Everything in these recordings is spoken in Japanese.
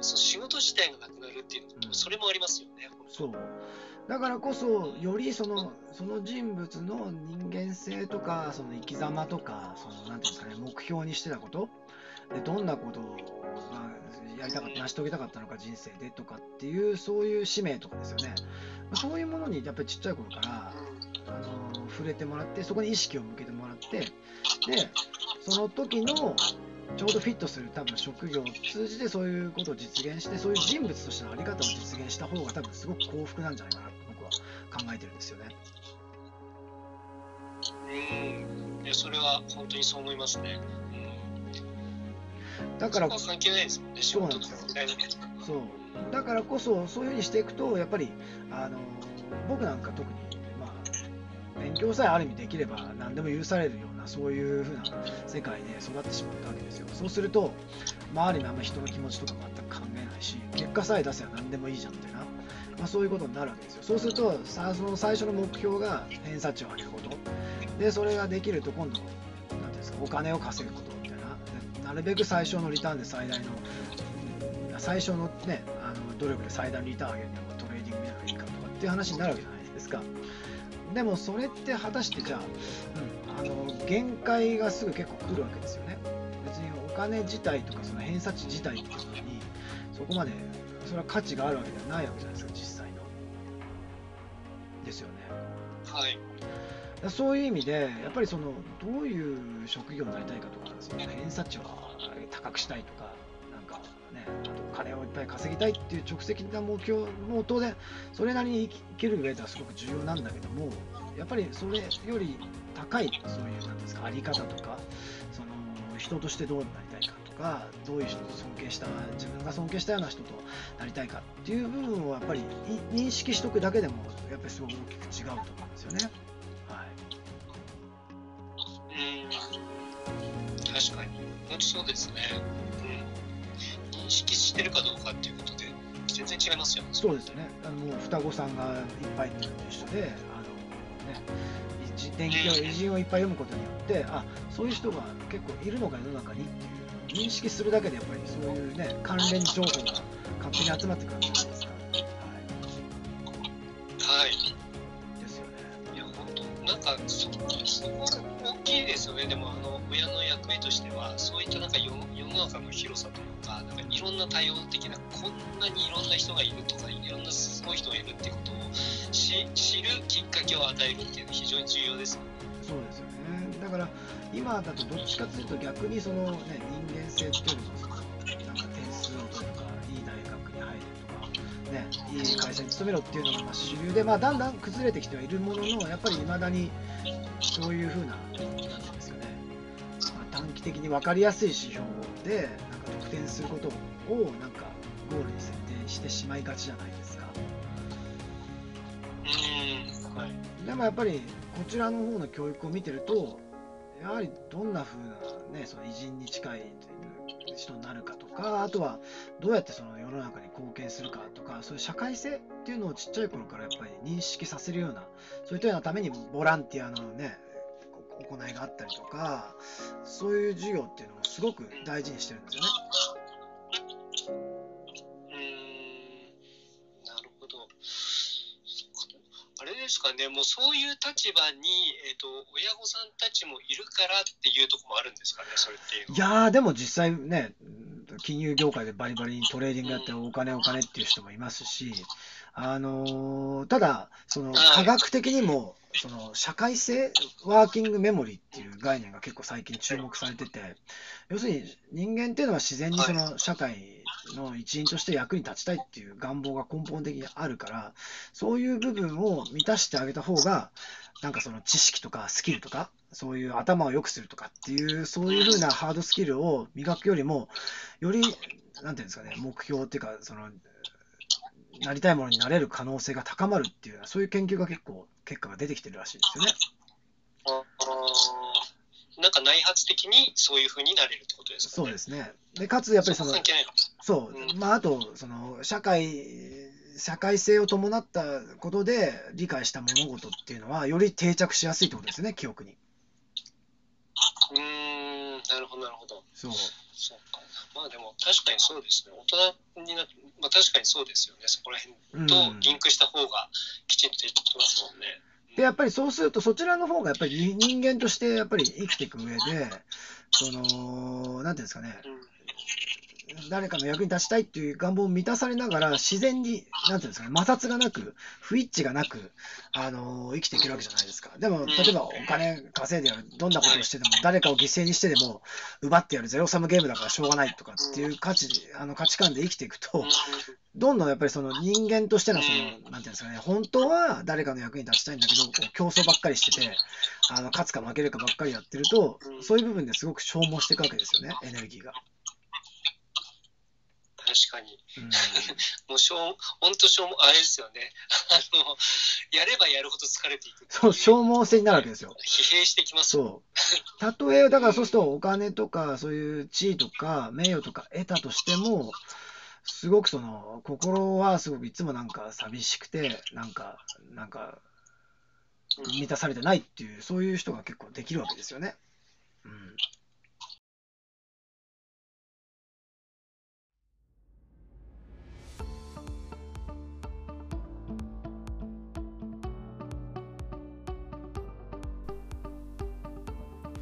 そう仕事自体がなくなるっていううん。それもありますよね。そう。だからこそよりそのその人物の人間性とかその生き様とかそのなんていうんですかね目標にしてたこと。でどんなことを、まあ、やりたかった成し遂げたかったのか人生でとかっていうそういう使命とかですよね。そういうものにやっぱりちっちゃい頃からあの触れてもらってそこに意識を向けてもらってでその時のちょうどフィットする多分職業を通じてそういうことを実現してそういう人物としての在り方を実現した方が多分すごく幸福なんじゃないかなと僕は考えてるんですよね。うん、いやそれは本当にそう思いますね。うん、だから関係ないですもんね、仕そうなん事とですよみたいなね。そうだからこそそういうふうにしていくとやっぱりあの僕なんか特に、まあ、勉強さえある意味できれば何でも許されるようなそういうふうな世界で育ってしまったわけですよ。そうすると周りのあんま人の気持ちとか全く考えないし結果さえ出せば何でもいいじゃんみたいな、まあ、そういうことになるわけですよ。そうするとさその最初の目標が偏差値を上げること。でそれができると今度なんていうんですかお金を稼ぐことみたいな。なるべく最小のリターンで最大の最初のね、あの努力で最大のリターンを上げるにはトレーディングやらいいかとかっていう話になるわけじゃないですか。でもそれって果たしてじゃあ、うん、あの限界がすぐ結構来るわけですよね。別にお金自体とかその偏差値自体っていうのにそこまでそれは価値があるわけではないわけじゃないですか、実際の。ですよね。はい。そういう意味で、やっぱりそのどういう職業になりたいかとか、その偏差値を高くしたいとか、なんかね、金をいっぱい稼ぎたいっていう直接的な目標も当然、それなりに生きる上ではすごく重要なんだけども、やっぱりそれより高い、そういうなんですか、あり方とか、その人としてどうなりたいかとか、どういう人と尊敬した、自分が尊敬したような人となりたいかっていう部分をやっぱりい認識しとくだけでも、やっぱりすごく大きく違うと思うんですよね。はいうん、確かに。本当そうですね。うん。認識してるかどうかっていうことで、全然違いますよね。そうですよね。あのもう双子さんがいっぱいいうのと一緒で、あのね、一電気を偉人をいっぱい読むことによって、あそういう人が結構いるのか世の中にっていう認識するだけでやっぱりそういうね関連情報が勝手に集まってくるじゃないですか。ははい。い。ですよね。いや、本当なんか、そこ、ですよね。でも、あの、親の役目としては、そういったなんか世世の中の広さというか、なんかいろんな多様的な、こんなにいろんな人がいるとか、いろんなすごい人がいるっていうことをし知るきっかけを与えるっていうのは非常に重要ですよね。そうですよね。だから今だとどっちかというと逆にそのね人間性っていうよりもなんか点数を取るかいい大学に入るねいい会社に勤めろっていうのがまあ主流でまあだんだん崩れてきてはいるもののやっぱり未だにそういう風ななんていうんですかね、まあ、短期的に分かりやすい指標でなんか得点することをなんかゴールに設定してしまいがちじゃないですか。うん。はい。でもやっぱりこちらの方の教育を見てるとやはりどんな風なねその偉人に近い人になるかとかあとはどうやってその世の中に貢献するかとかそういう社会性っていうのをちっちゃい頃からやっぱり認識させるようなそういったようなためにボランティアのねこ行いがあったりとかそういう授業っていうのをすごく大事にしてるんですよね。うーん。なるほど。そっかあれですかね、もうそういう立場に、えっ、と、親御さんたちもいるからっていうところもあるんですかね、それっていう。いやー、でも実際ね、金融業界でバリバリにトレーディングやってお金お金っていう人もいますし、あのーただ、その科学的にも、その社会性ワーキングメモリーっていう概念が結構最近注目されてて、要するに人間っていうのは自然にその社会の一員として役に立ちたいっていう願望が根本的にあるから、そういう部分を満たしてあげた方が、なんかその知識とかスキルとか、そういう頭を良くするとかっていう、そういうふうなハードスキルを磨くよりも、より、なんていうんですかね、目標っていうか、その、なりたいものになれる可能性が高まるっていう、そういう研究が結構、結果が出てきてるらしいですよね。なんか内発的にそういうふうになれるってことですかね。そうですね。で、かつ、やっぱりそのそう。う、まあ、あと、その、社会、社会性を伴ったことで理解した物事っていうのは、より定着しやすいってことですね、記憶に。うーん、なるほどなるほど。そう。そうか。まあでも確かにそうですね。大人になってまあ確かにそうですよね。そこら辺とリンクした方がきちんとできますもんね、でやっぱりそうするとそちらの方がやっぱり人間としてやっぱり生きていく上でそのなんていうんですかね。誰かの役に立ちたいっていう願望を満たされながら、自然に、なんていうんですかね、摩擦がなく、不一致がなく、あのー生きていけるわけじゃないですか。でも、例えばお金稼いでやる、どんなことをしてでも、誰かを犠牲にしてでも、奪ってやるゼロサムゲームだからしょうがないとかっていう価値、あの価値観で生きていくと、どんどんやっぱりその人間としてのその、なんていうんですかね、本当は誰かの役に立ちたいんだけど、競争ばっかりしてて、あの勝つか負けるかばっかりやってると、そういう部分ですごく消耗していくわけですよね、エネルギーが。確かにうん もうしょう本当しょうもあれですよね あのやればやるほど疲れていくそう、消耗性になるわけですよ。疲弊してきますそう。たとえ、だからそうするとお金とか、そういう地位とか名誉とか得たとしても、すごくその、心はすごくいつもなんか寂しくて、なんか、なんか、満たされてないっていう、そういう人が結構できるわけですよね。うん。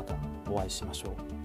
またお会いしましょう。